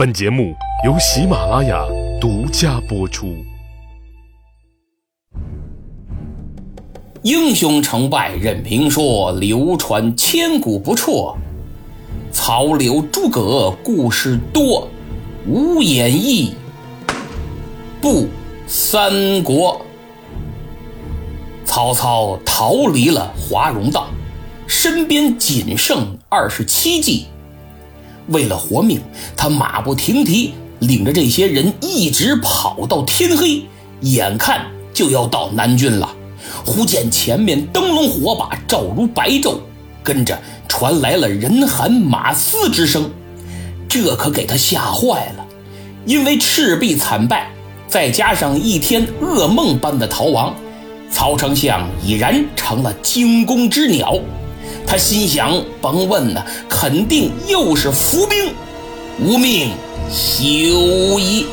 本节目由喜马拉雅独家播出。英雄成败任评说，流传千古不辍。曹刘诸葛故事多，无演义不三国。曹操逃离了华容道，身边仅剩二十七骑。为了活命，他马不停蹄，领着这些人一直跑到天黑，眼看就要到南郡了。忽见前面灯笼火把照如白昼，跟着传来了人喊马嘶之声，这可给他吓坏了。因为赤壁惨败，再加上一天噩梦般的逃亡，曹丞相已然成了惊弓之鸟。他心想：甭问了，肯定又是伏兵，无命休矣。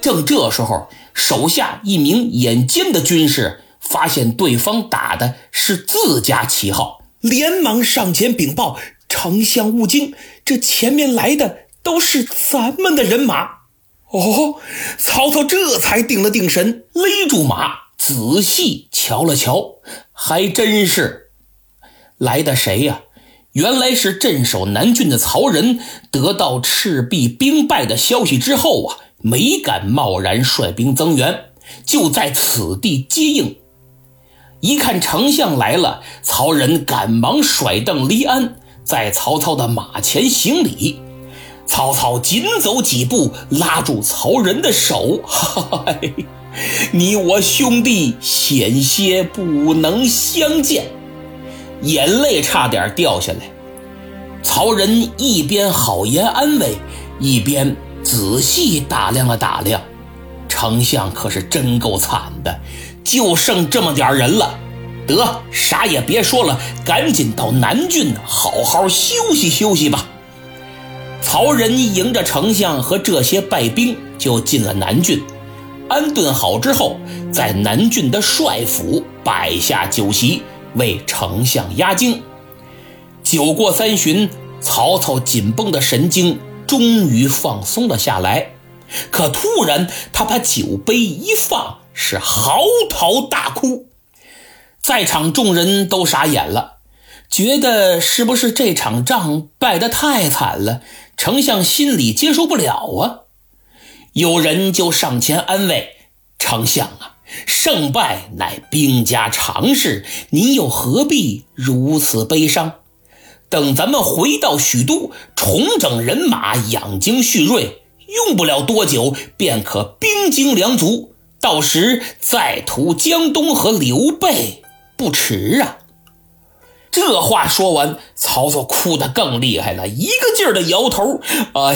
正这时候，手下一名眼尖的军士发现对方打的是自家旗号，连忙上前禀报：“丞相勿惊，这前面来的都是咱们的人马。”哦，曹操这才定了定神，勒住马，仔细瞧了瞧，还真是。来的谁呀？原来是镇守南郡的曹仁，得到赤壁兵败的消息之后啊，没敢贸然率兵增援，就在此地接应。一看丞相来了，曹仁赶忙甩蹬离鞍，在曹操的马前行礼。曹操紧走几步，拉住曹仁的手：“嗨，你我兄弟险些不能相见。”眼泪差点掉下来，曹仁一边好言安慰，一边仔细打量了打量，丞相可是真够惨的，就剩这么点人了。得，啥也别说了，赶紧到南郡好好休息休息吧。曹仁迎着丞相和这些败兵就进了南郡，安顿好之后，在南郡的帅府摆下酒席。为丞相压惊。酒过三巡，曹操紧绷的神经终于放松了下来。可突然，他把酒杯一放，是嚎啕大哭。在场众人都傻眼了，觉得是不是这场仗败得太惨了，丞相心里接受不了啊？有人就上前安慰丞相啊。胜败乃兵家常事，您又何必如此悲伤？等咱们回到许都，重整人马，养精蓄锐，用不了多久便可兵精粮足，到时再图江东和刘备不迟啊！这话说完，曹操哭得更厉害了，一个劲儿的摇头。哎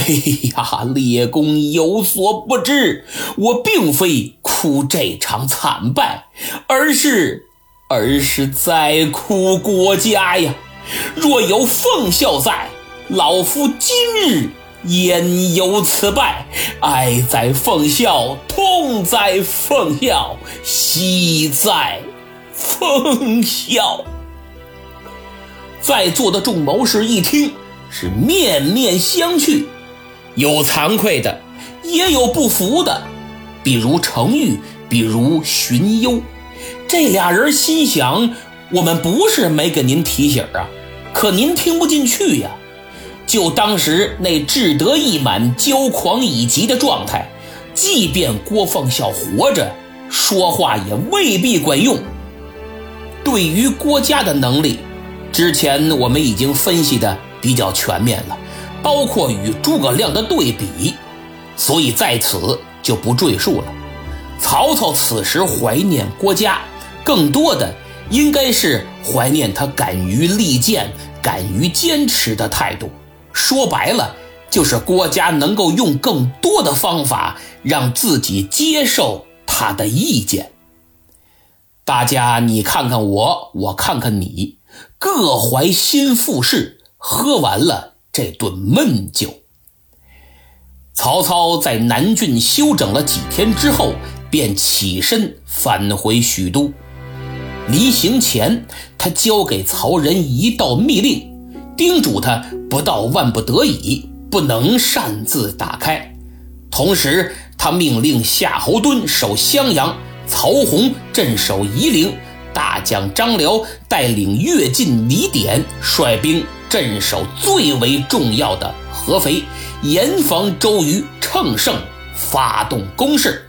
呀，列公有所不知，我并非哭这场惨败，而是，而是在哭国家呀。若有奉孝在，老夫今日焉有此败？哀在奉孝，痛在奉孝，惜在奉孝。在座的众谋士一听，是面面相觑，有惭愧的，也有不服的，比如程昱，比如荀攸。这俩人心想：我们不是没给您提醒啊，可您听不进去呀。就当时那志得意满、骄狂已极的状态，即便郭奉孝活着，说话也未必管用。对于郭嘉的能力。之前我们已经分析的比较全面了，包括与诸葛亮的对比，所以在此就不赘述了。曹操此时怀念郭嘉，更多的应该是怀念他敢于力荐、敢于坚持的态度。说白了，就是郭嘉能够用更多的方法让自己接受他的意见。大家你看看我，我看看你。各怀心腹事，喝完了这顿闷酒。曹操在南郡休整了几天之后，便起身返回许都。临行前，他交给曹仁一道密令，叮嘱他：不到万不得已，不能擅自打开。同时，他命令夏侯惇守襄阳，曹洪镇守夷陵，大将张辽带领乐进、李典率兵镇守最为重要的合肥，严防周瑜乘胜发动攻势。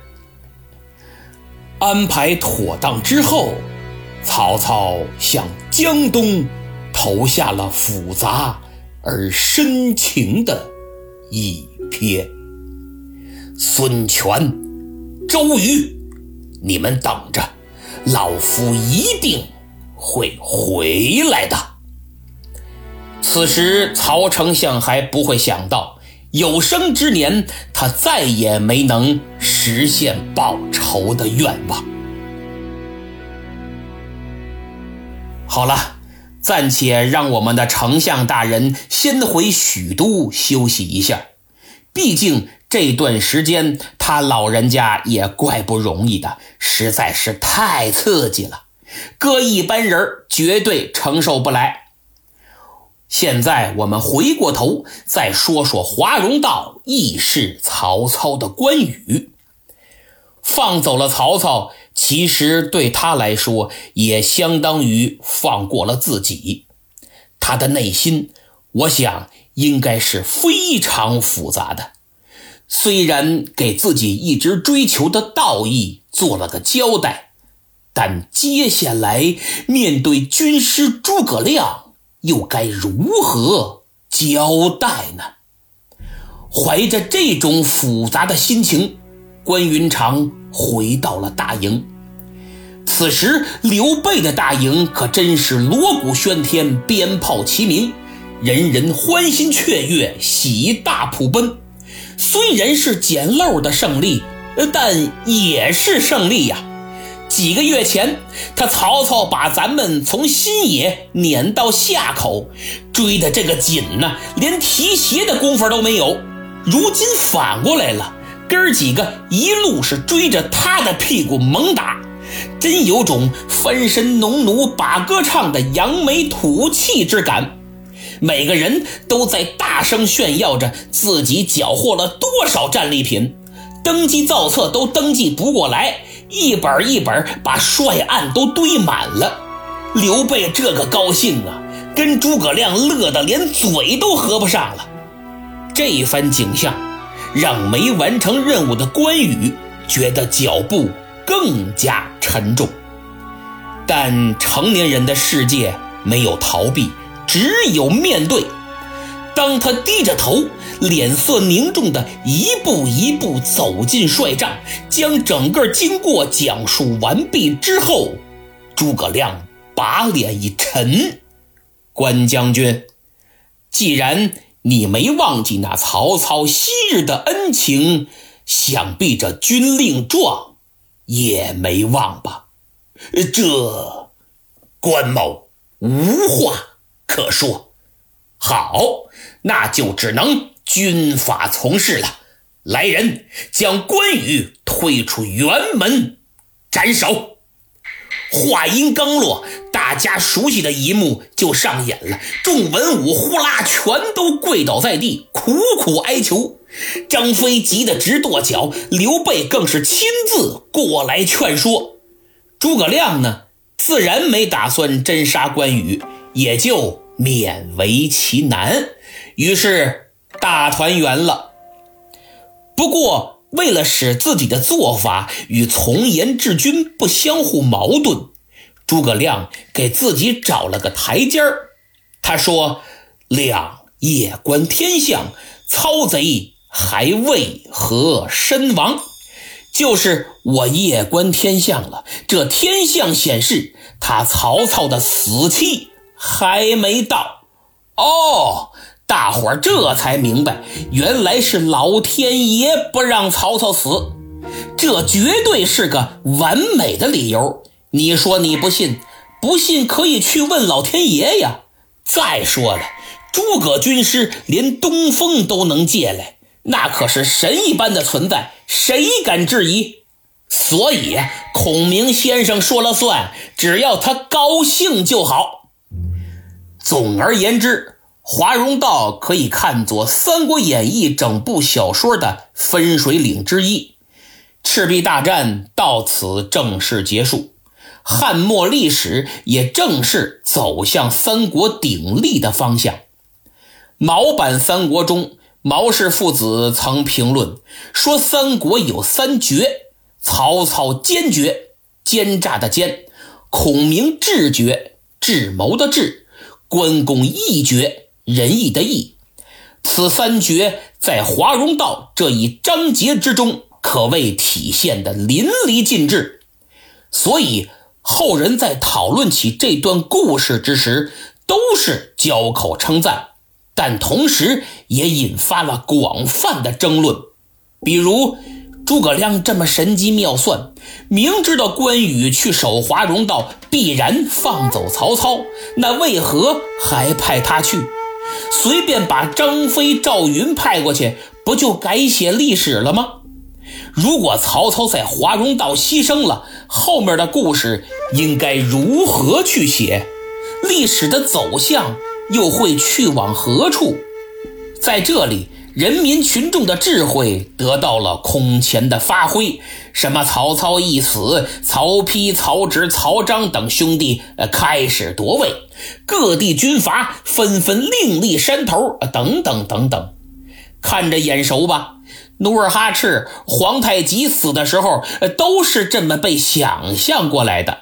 安排妥当之后，曹操向江东投下了复杂而深情的一瞥。孙权、周瑜，你们等着，老夫一定会回来的。此时，曹丞相还不会想到，有生之年他再也没能实现报仇的愿望。好了，暂且让我们的丞相大人先回许都休息一下，毕竟。这段时间，他老人家也怪不容易的，实在是太刺激了，搁一般人绝对承受不来。现在我们回过头再说说华容道义释曹操的关羽，放走了曹操，其实对他来说也相当于放过了自己。他的内心，我想应该是非常复杂的。虽然给自己一直追求的道义做了个交代，但接下来面对军师诸葛亮，又该如何交代呢？怀着这种复杂的心情，关云长回到了大营。此时，刘备的大营可真是锣鼓喧天，鞭炮齐鸣，人人欢欣雀跃，喜大普奔。虽然是捡漏的胜利，但也是胜利呀！几个月前，他曹操把咱们从新野撵到夏口，追的这个紧呢，连提鞋的功夫都没有。如今反过来了，哥儿几个一路是追着他的屁股猛打，真有种翻身农奴把歌唱的扬眉吐气之感。每个人都在大声炫耀着自己缴获了多少战利品，登记造册都登记不过来，一本一本把帅案都堆满了。刘备这个高兴啊，跟诸葛亮乐得连嘴都合不上了。这一番景象，让没完成任务的关羽觉得脚步更加沉重。但成年人的世界没有逃避。只有面对，当他低着头，脸色凝重的一步一步走进帅帐，将整个经过讲述完毕之后，诸葛亮把脸一沉：“关将军，既然你没忘记那曹操昔日的恩情，想必这军令状也没忘吧？”这，关某无话。可说，好，那就只能军法从事了。来人，将关羽推出辕门斩首。话音刚落，大家熟悉的一幕就上演了。众文武呼啦全都跪倒在地，苦苦哀求。张飞急得直跺脚，刘备更是亲自过来劝说。诸葛亮呢，自然没打算真杀关羽，也就。勉为其难，于是大团圆了。不过，为了使自己的做法与从严治军不相互矛盾，诸葛亮给自己找了个台阶儿。他说：“亮夜观天象，操贼还为何身亡？就是我夜观天象了，这天象显示他曹操的死期。”还没到，哦，大伙儿这才明白，原来是老天爷不让曹操死，这绝对是个完美的理由。你说你不信？不信可以去问老天爷呀。再说了，诸葛军师连东风都能借来，那可是神一般的存在，谁敢质疑？所以孔明先生说了算，只要他高兴就好。总而言之，华容道可以看作《三国演义》整部小说的分水岭之一。赤壁大战到此正式结束，汉末历史也正式走向三国鼎立的方向。毛版《三国》中，毛氏父子曾评论说：“三国有三绝，曹操奸绝，奸诈的奸；孔明智绝，智谋的智；关公义绝。”仁义的义，此三绝在华容道这一章节之中，可谓体现的淋漓尽致。所以后人在讨论起这段故事之时，都是交口称赞，但同时也引发了广泛的争论。比如诸葛亮这么神机妙算，明知道关羽去守华容道必然放走曹操，那为何还派他去？随便把张飞、赵云派过去，不就改写历史了吗？如果曹操在华容道牺牲了，后面的故事应该如何去写？历史的走向又会去往何处？在这里。人民群众的智慧得到了空前的发挥。什么曹操一死，曹丕、曹植、曹彰等兄弟呃开始夺位，各地军阀纷纷另立山头，等等等等，看着眼熟吧？努尔哈赤、皇太极死的时候，都是这么被想象过来的。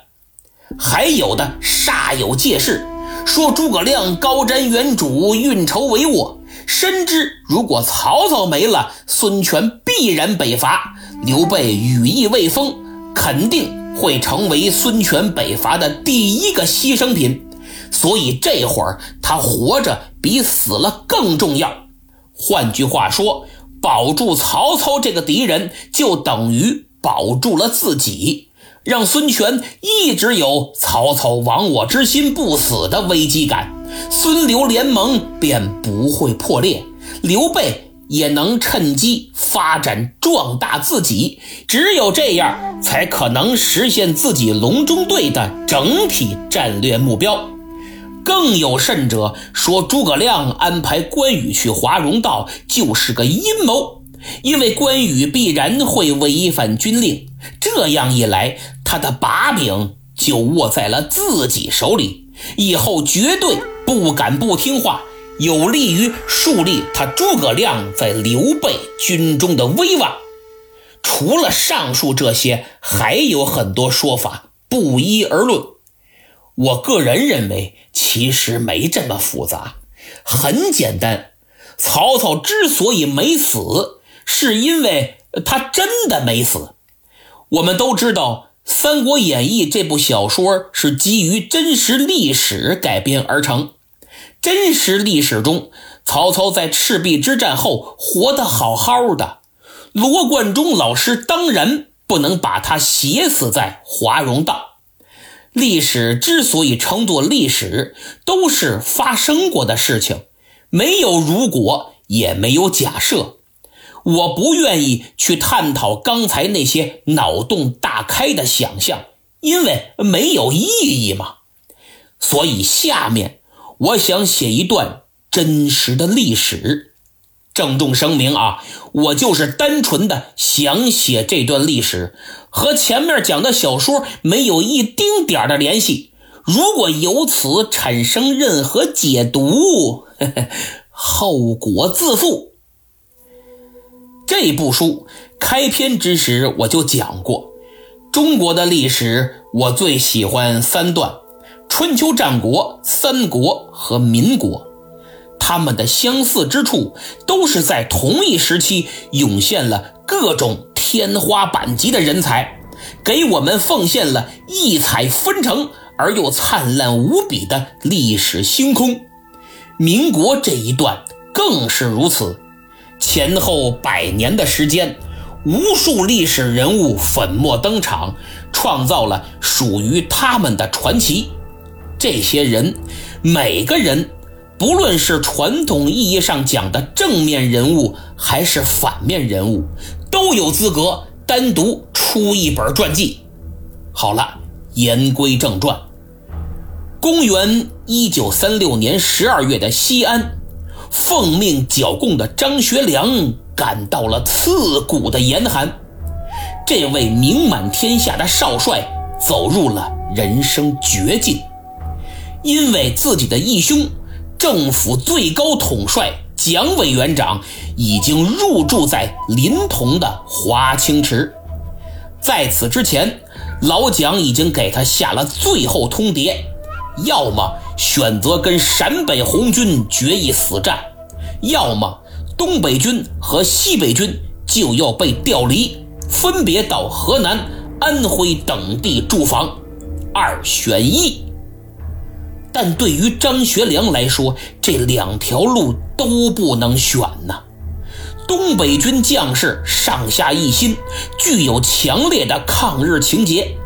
还有的煞有介事，说诸葛亮高瞻远瞩，运筹帷幄。深知如果曹操没了，孙权必然北伐，刘备羽翼未丰，肯定会成为孙权北伐的第一个牺牲品。所以这会儿他活着比死了更重要。换句话说，保住曹操这个敌人，就等于保住了自己，让孙权一直有曹操亡我之心不死的危机感。孙刘联盟便不会破裂，刘备也能趁机发展壮大自己。只有这样，才可能实现自己隆中对的整体战略目标。更有甚者说，诸葛亮安排关羽去华容道就是个阴谋，因为关羽必然会违反军令。这样一来，他的把柄就握在了自己手里，以后绝对。不敢不听话，有利于树立他诸葛亮在刘备军中的威望。除了上述这些，还有很多说法，不一而论。我个人认为，其实没这么复杂，很简单。曹操之所以没死，是因为他真的没死。我们都知道，《三国演义》这部小说是基于真实历史改编而成。真实历史中，曹操在赤壁之战后活得好好的。罗贯中老师当然不能把他写死在华容道。历史之所以称作历史，都是发生过的事情，没有如果，也没有假设。我不愿意去探讨刚才那些脑洞大开的想象，因为没有意义嘛。所以下面。我想写一段真实的历史，郑重声明啊，我就是单纯的想写这段历史，和前面讲的小说没有一丁点的联系。如果由此产生任何解读，后果自负。这部书开篇之时我就讲过，中国的历史我最喜欢三段。春秋战国、三国和民国，他们的相似之处都是在同一时期涌现了各种天花板级的人才，给我们奉献了异彩纷呈而又灿烂无比的历史星空。民国这一段更是如此，前后百年的时间，无数历史人物粉墨登场，创造了属于他们的传奇。这些人，每个人，不论是传统意义上讲的正面人物，还是反面人物，都有资格单独出一本传记。好了，言归正传，公元一九三六年十二月的西安，奉命剿共的张学良感到了刺骨的严寒。这位名满天下的少帅走入了人生绝境，因为自己的义兄，政府最高统帅蒋委员长已经入住在临潼的华清池。在此之前，老蒋已经给他下了最后通牒：要么选择跟陕北红军决一死战，要么东北军和西北军就要被调离。分别到河南、安徽等地驻防，二选一。但对于张学良来说，这两条路都不能选呐。东北军将士上下一心，具有强烈的抗日情节。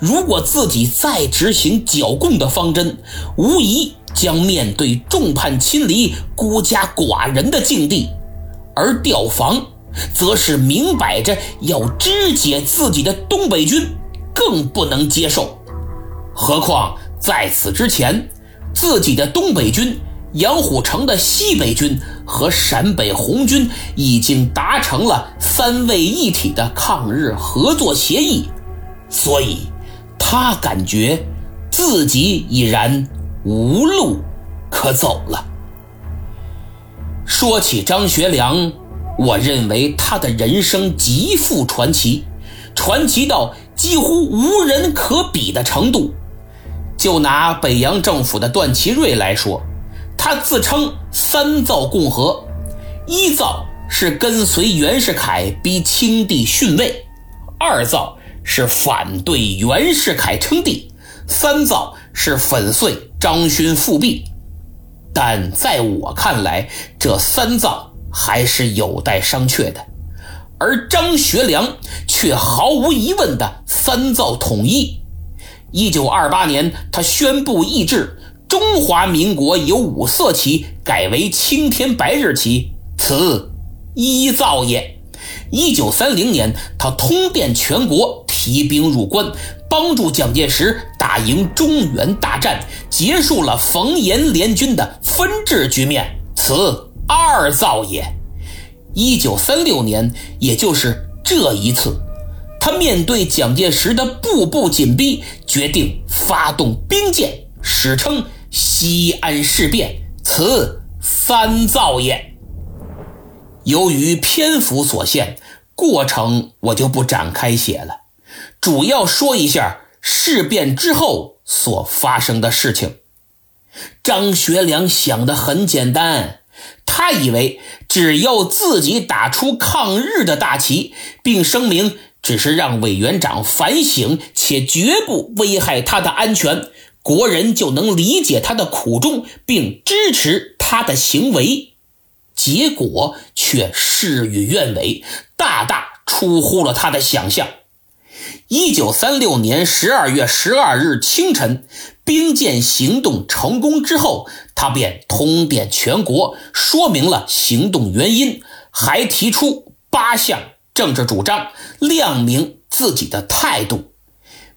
如果自己再执行剿共的方针，无疑将面对众叛亲离、孤家寡人的境地，而调防。则是明摆着要肢解自己的东北军，更不能接受。何况在此之前，自己的东北军、杨虎城的西北军和陕北红军已经达成了三位一体的抗日合作协议，所以他感觉自己已然无路可走了。说起张学良。我认为他的人生极富传奇，传奇到几乎无人可比的程度。就拿北洋政府的段祺瑞来说，他自称三造共和：一造是跟随袁世凯逼清帝逊位；二造是反对袁世凯称帝；三造是粉碎张勋复辟。但在我看来，这三造。还是有待商榷的，而张学良却毫无疑问的三造统一。一九二八年，他宣布议制，中华民国由五色旗改为青天白日旗，此一造也。一九三零年，他通电全国，提兵入关，帮助蒋介石打赢中原大战，结束了冯阎联军的分治局面，此。二造也。一九三六年，也就是这一次，他面对蒋介石的步步紧逼，决定发动兵谏，史称西安事变。此三造也。由于篇幅所限，过程我就不展开写了，主要说一下事变之后所发生的事情。张学良想的很简单。他以为只要自己打出抗日的大旗，并声明只是让委员长反省，且绝不危害他的安全，国人就能理解他的苦衷，并支持他的行为。结果却事与愿违，大大出乎了他的想象。一九三六年十二月十二日清晨，兵谏行动成功之后，他便通电全国，说明了行动原因，还提出八项政治主张，亮明自己的态度。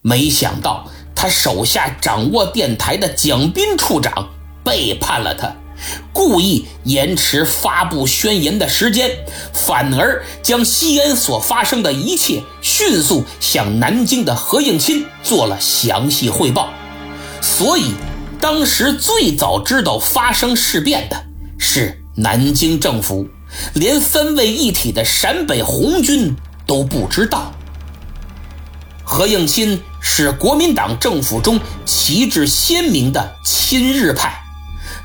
没想到，他手下掌握电台的蒋斌处长背叛了他。故意延迟发布宣言的时间，反而将西安所发生的一切迅速向南京的何应钦做了详细汇报。所以，当时最早知道发生事变的是南京政府，连三位一体的陕北红军都不知道。何应钦是国民党政府中旗帜鲜明的亲日派。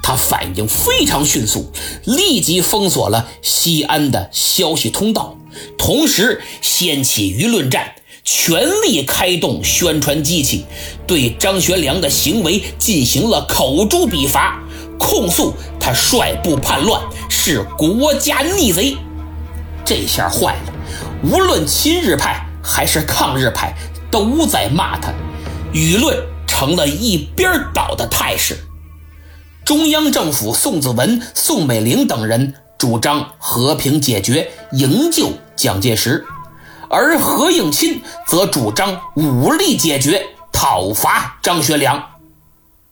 他反应非常迅速，立即封锁了西安的消息通道，同时掀起舆论战，全力开动宣传机器，对张学良的行为进行了口诛笔伐，控诉他率部叛乱，是国家逆贼。这下坏了，无论亲日派还是抗日派都在骂他，舆论成了一边倒的态势。中央政府宋子文、宋美龄等人主张和平解决、营救蒋介石，而何应钦则主张武力解决、讨伐张学良。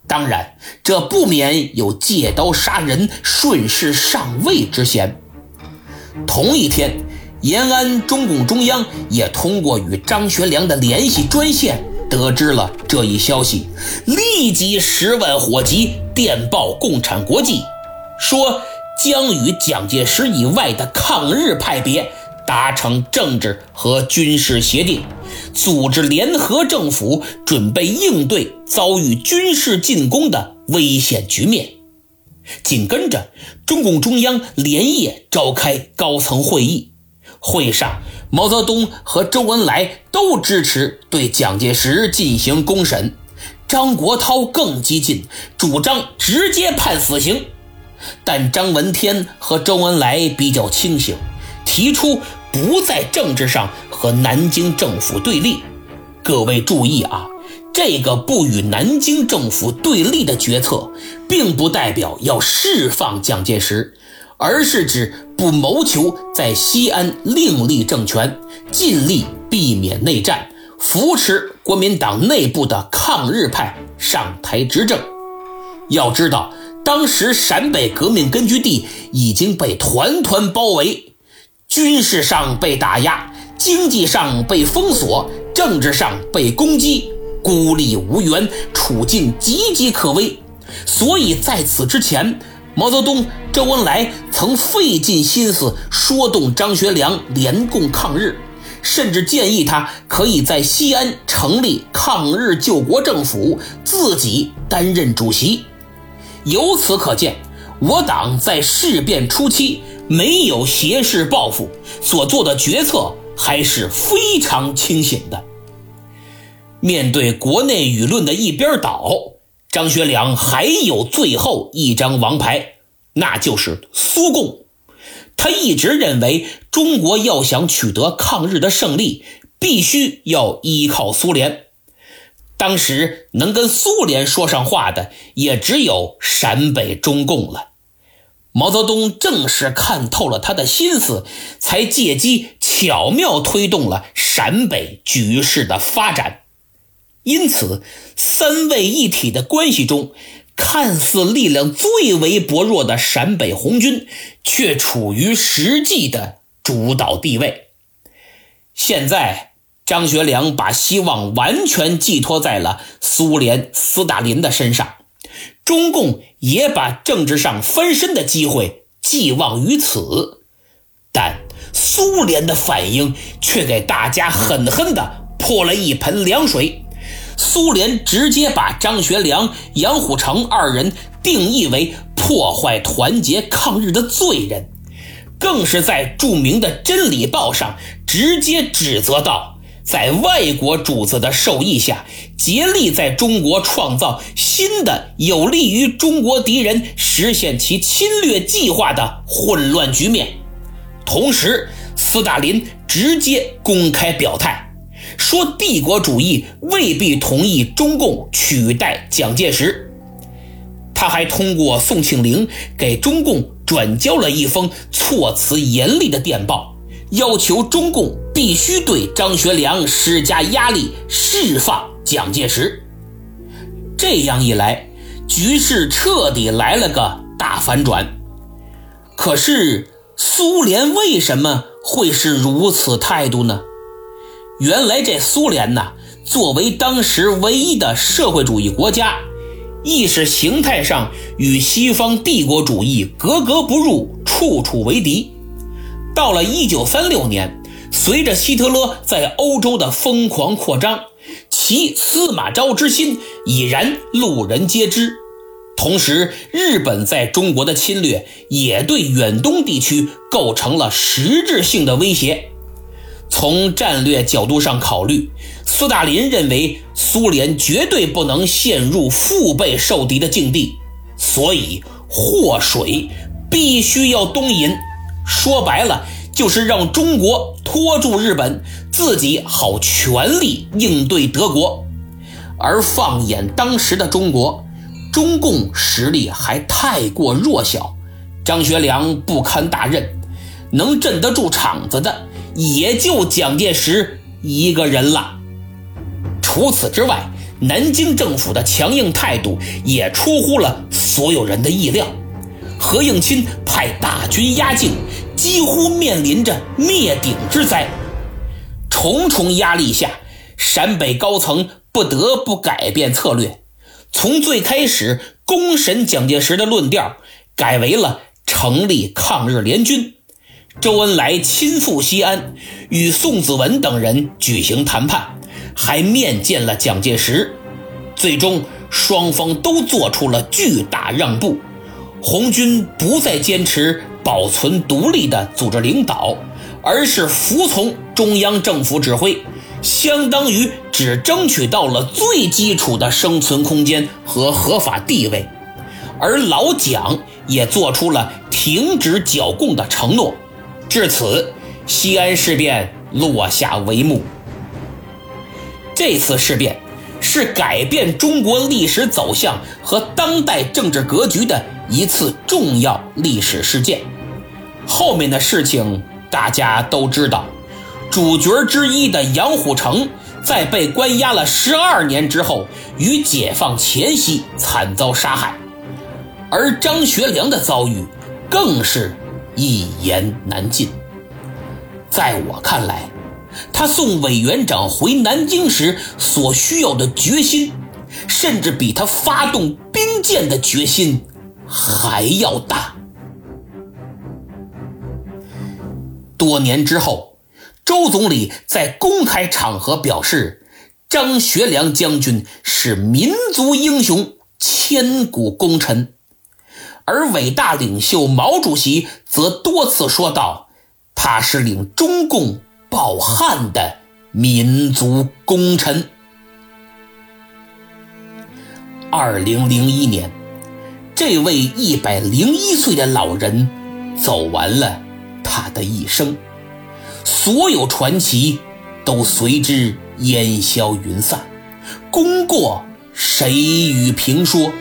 当然，这不免有借刀杀人、顺势上位之嫌。同一天，延安中共中央也通过与张学良的联系专线得知了这一消息，立即十万火急电报共产国际，说将与蒋介石以外的抗日派别达成政治和军事协定。组织联合政府，准备应对遭遇军事进攻的危险局面。紧跟着，中共中央连夜召开高层会议，会上毛泽东和周恩来都支持对蒋介石进行公审，张国焘更激进，主张直接判死刑。但张闻天和周恩来比较清醒，提出。不在政治上和南京政府对立，各位注意啊，这个不与南京政府对立的决策，并不代表要释放蒋介石，而是指不谋求在西安另立政权，尽力避免内战，扶持国民党内部的抗日派上台执政。要知道，当时陕北革命根据地已经被团团包围。军事上被打压，经济上被封锁，政治上被攻击，孤立无援，处境岌岌可危。所以在此之前，毛泽东、周恩来曾费尽心思说动张学良联共抗日，甚至建议他可以在西安成立抗日救国政府，自己担任主席。由此可见，我党在事变初期。没有挟势报复，所做的决策还是非常清醒的。面对国内舆论的一边倒，张学良还有最后一张王牌，那就是苏共。他一直认为，中国要想取得抗日的胜利，必须要依靠苏联。当时能跟苏联说上话的，也只有陕北中共了。毛泽东正是看透了他的心思，才借机巧妙推动了陕北局势的发展。因此，三位一体的关系中，看似力量最为薄弱的陕北红军，却处于实际的主导地位。现在，张学良把希望完全寄托在了苏联斯大林的身上。中共也把政治上翻身的机会寄望于此，但苏联的反应却给大家狠狠地泼了一盆凉水。苏联直接把张学良、杨虎城二人定义为破坏团结抗日的罪人，更是在著名的《真理报》上直接指责道。在外国主子的授意下，竭力在中国创造新的有利于中国敌人实现其侵略计划的混乱局面。同时，斯大林直接公开表态，说帝国主义未必同意中共取代蒋介石。他还通过宋庆龄给中共转交了一封措辞严厉的电报。要求中共必须对张学良施加压力，释放蒋介石。这样一来，局势彻底来了个大反转。可是，苏联为什么会是如此态度呢？原来，这苏联呐，作为当时唯一的社会主义国家，意识形态上与西方帝国主义格格不入，处处为敌。到了一九三六年，随着希特勒在欧洲的疯狂扩张，其司马昭之心已然路人皆知。同时，日本在中国的侵略也对远东地区构成了实质性的威胁。从战略角度上考虑，斯大林认为苏联绝对不能陷入腹背受敌的境地，所以祸水必须要东引。说白了，就是让中国拖住日本，自己好全力应对德国。而放眼当时的中国，中共实力还太过弱小，张学良不堪大任，能镇得住场子的也就蒋介石一个人了。除此之外，南京政府的强硬态度也出乎了所有人的意料。何应钦派大军压境，几乎面临着灭顶之灾。重重压力下，陕北高层不得不改变策略，从最开始公审蒋介石的论调，改为了成立抗日联军。周恩来亲赴西安，与宋子文等人举行谈判，还面见了蒋介石。最终，双方都做出了巨大让步。红军不再坚持保存独立的组织领导，而是服从中央政府指挥，相当于只争取到了最基础的生存空间和合法地位。而老蒋也做出了停止剿共的承诺。至此，西安事变落下帷幕。这次事变是改变中国历史走向和当代政治格局的一次重要历史事件。后面的事情大家都知道，主角之一的杨虎城在被关押了十二年之后，于解放前夕惨遭杀害，而张学良的遭遇更是。一言难尽。在我看来，他送委员长回南京时所需要的决心，甚至比他发动兵谏的决心还要大。多年之后，周总理在公开场合表示，张学良将军是民族英雄、千古功臣。而伟大领袖毛主席则多次说道：“他是领中共抱憾的民族功臣。”二零零一年，这位一百零一岁的老人走完了他的一生，所有传奇都随之烟消云散。功过谁与评说？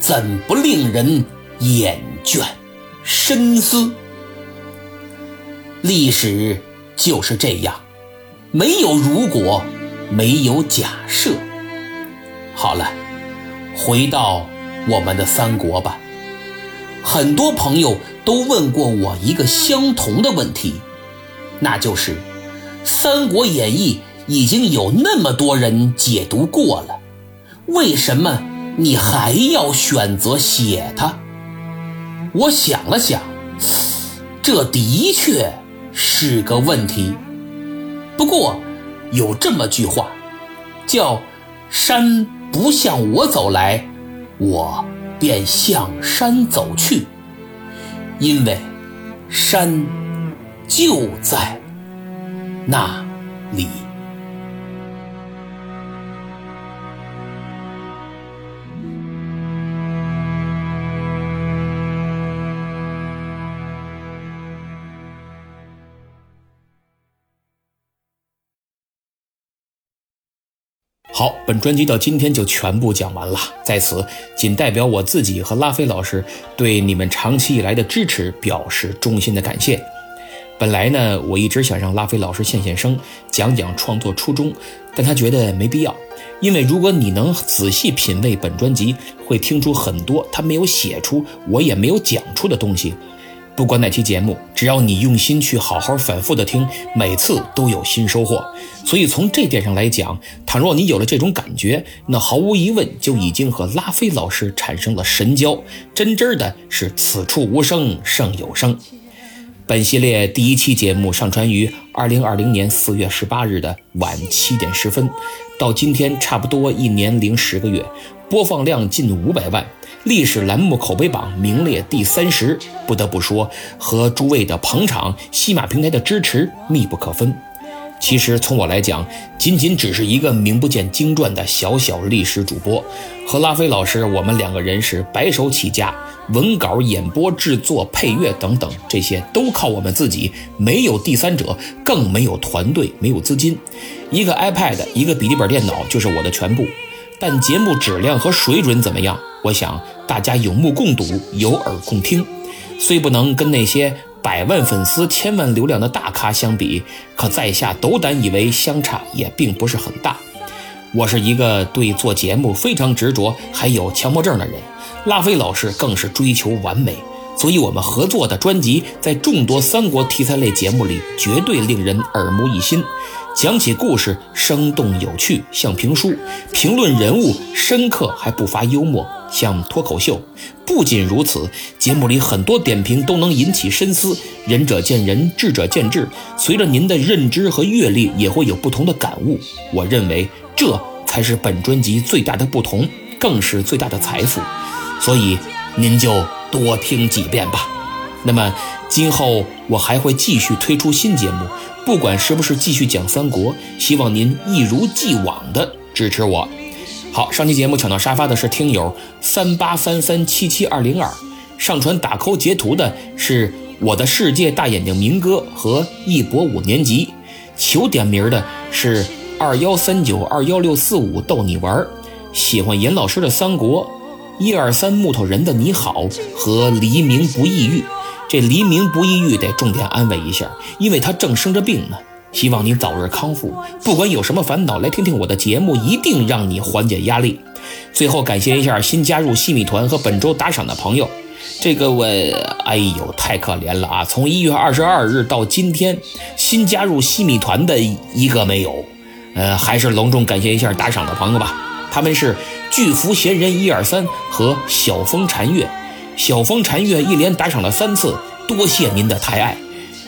怎不令人？厌倦，深思。历史就是这样，没有如果，没有假设。好了，回到我们的三国吧。很多朋友都问过我一个相同的问题，那就是《三国演义》已经有那么多人解读过了，为什么你还要选择写它？我想了想，这的确是个问题。不过，有这么句话，叫“山不向我走来，我便向山走去”，因为山就在那里。好，本专辑到今天就全部讲完了。在此，仅代表我自己和拉菲老师对你们长期以来的支持表示衷心的感谢。本来呢，我一直想让拉菲老师现现声，讲讲创作初衷，但他觉得没必要，因为如果你能仔细品味本专辑，会听出很多他没有写出，我也没有讲出的东西。不管哪期节目，只要你用心去好好反复的听，每次都有新收获。所以从这点上来讲，倘若你有了这种感觉，那毫无疑问就已经和拉菲老师产生了神交，真真的是此处无声胜有声。本系列第一期节目上传于二零二零年四月十八日的晚七点十分，到今天差不多一年零十个月，播放量近五百万。历史栏目口碑榜名列第三十，不得不说，和诸位的捧场、西马平台的支持密不可分。其实从我来讲，仅仅只是一个名不见经传的小小历史主播，和拉菲老师，我们两个人是白手起家，文稿、演播、制作、配乐等等，这些都靠我们自己，没有第三者，更没有团队，没有资金。一个 iPad，一个笔记本电脑就是我的全部。但节目质量和水准怎么样？我想大家有目共睹，有耳共听。虽不能跟那些百万粉丝、千万流量的大咖相比，可在下斗胆以为相差也并不是很大。我是一个对做节目非常执着，还有强迫症的人。拉菲老师更是追求完美，所以我们合作的专辑在众多三国题材类节目里绝对令人耳目一新。讲起故事生动有趣，像评书；评论人物深刻还不乏幽默，像脱口秀。不仅如此，节目里很多点评都能引起深思。仁者见仁，智者见智。随着您的认知和阅历，也会有不同的感悟。我认为这才是本专辑最大的不同，更是最大的财富。所以您就多听几遍吧。那么今后我还会继续推出新节目。不管是不是继续讲三国，希望您一如既往的支持我。好，上期节目抢到沙发的是听友三八三三七七二零二，上传打扣截图的是我的世界大眼睛明哥和一博五年级，求点名的是二幺三九二幺六四五逗你玩，喜欢严老师的三国，一二三木头人的你好和黎明不抑郁。这黎明不抑郁得重点安慰一下，因为他正生着病呢。希望你早日康复。不管有什么烦恼，来听听我的节目，一定让你缓解压力。最后感谢一下新加入西米团和本周打赏的朋友。这个我，哎呦，太可怜了啊！从一月二十二日到今天，新加入西米团的一个没有。呃，还是隆重感谢一下打赏的朋友吧。他们是巨福闲人一二三和小风禅月。小风禅月一连打赏了三次，多谢您的抬爱。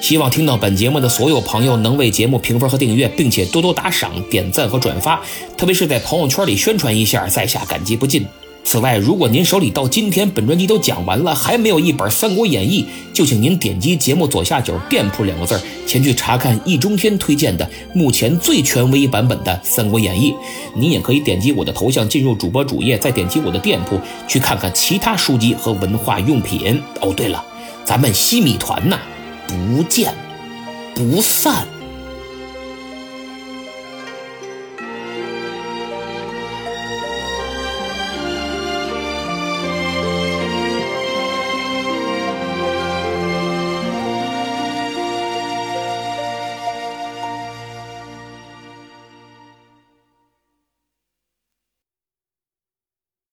希望听到本节目的所有朋友能为节目评分和订阅，并且多多打赏、点赞和转发，特别是在朋友圈里宣传一下，在下感激不尽。此外，如果您手里到今天本专辑都讲完了，还没有一本《三国演义》，就请您点击节目左下角“店铺”两个字，前去查看易中天推荐的目前最权威版本的《三国演义》。您也可以点击我的头像进入主播主页，再点击我的店铺去看看其他书籍和文化用品。哦，对了，咱们西米团呐，不见不散。